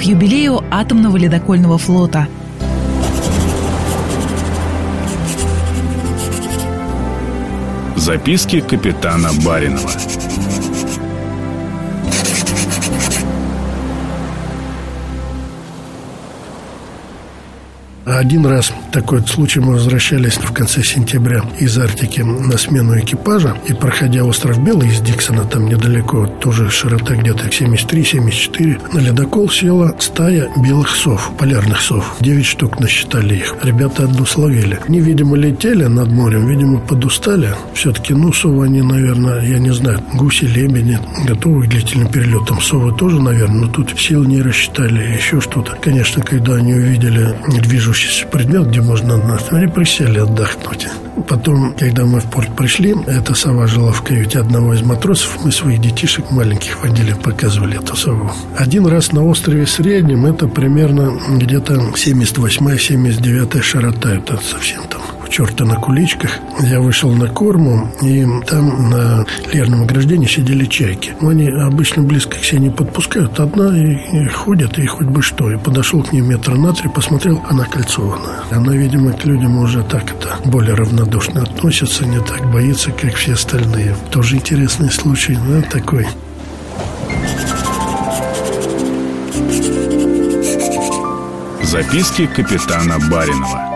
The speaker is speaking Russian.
к юбилею атомного ледокольного флота. Записки капитана Баринова. Один раз такой случай мы возвращались в конце сентября из Арктики на смену экипажа и проходя остров Белый из Диксона, там недалеко, тоже широта где-то 73-74, на ледокол села стая белых сов, полярных сов. Девять штук насчитали их. Ребята одну словили. Они, видимо, летели над морем, видимо, подустали. Все-таки, ну, совы они, наверное, я не знаю, гуси, лебеди, готовы к длительным перелетам. Совы тоже, наверное, но тут сил не рассчитали, еще что-то. Конечно, когда они увидели движущийся движущийся предмет, где можно. Они присели отдохнуть. Потом, когда мы в порт пришли, эта сова жила в каюте одного из матросов. Мы своих детишек маленьких водили, показывали эту сову. Один раз на острове Среднем, это примерно где-то 78-79 широта. Это совсем там черта на куличках. Я вышел на корму, и там на лерном ограждении сидели чайки. Они обычно близко к себе не подпускают. Одна и, и ходят, и хоть бы что. И подошел к ней метра на три, посмотрел, она кольцованная. Она, видимо, к людям уже так это более равнодушно относится, не так боится, как все остальные. Тоже интересный случай, да, такой. Записки капитана Баринова.